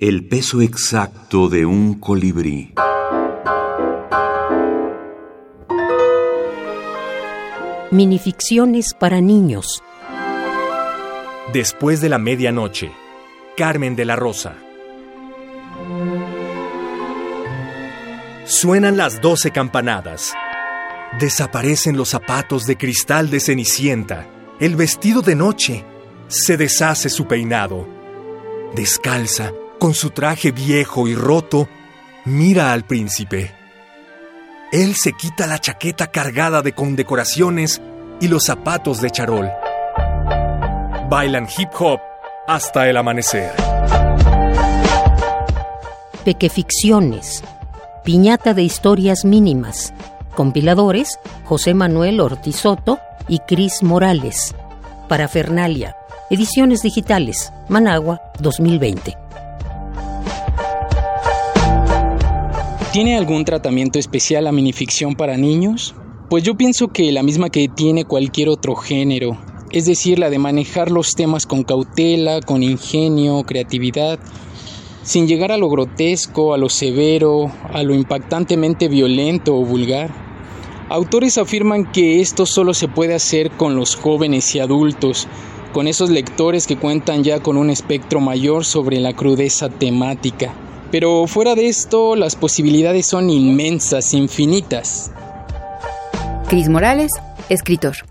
El peso exacto de un colibrí. Minificciones para niños. Después de la medianoche. Carmen de la Rosa. Suenan las doce campanadas. Desaparecen los zapatos de cristal de Cenicienta. El vestido de noche. Se deshace su peinado. Descalza, con su traje viejo y roto, mira al príncipe. Él se quita la chaqueta cargada de condecoraciones y los zapatos de charol. Bailan hip hop hasta el amanecer. Pequeficciones. Piñata de historias mínimas. Compiladores José Manuel Ortizoto y Cris Morales. Parafernalia. Ediciones digitales. Managua 2020. ¿Tiene algún tratamiento especial la minificción para niños? Pues yo pienso que la misma que tiene cualquier otro género, es decir, la de manejar los temas con cautela, con ingenio, creatividad, sin llegar a lo grotesco, a lo severo, a lo impactantemente violento o vulgar. Autores afirman que esto solo se puede hacer con los jóvenes y adultos, con esos lectores que cuentan ya con un espectro mayor sobre la crudeza temática. Pero fuera de esto, las posibilidades son inmensas, infinitas. Cris Morales, escritor.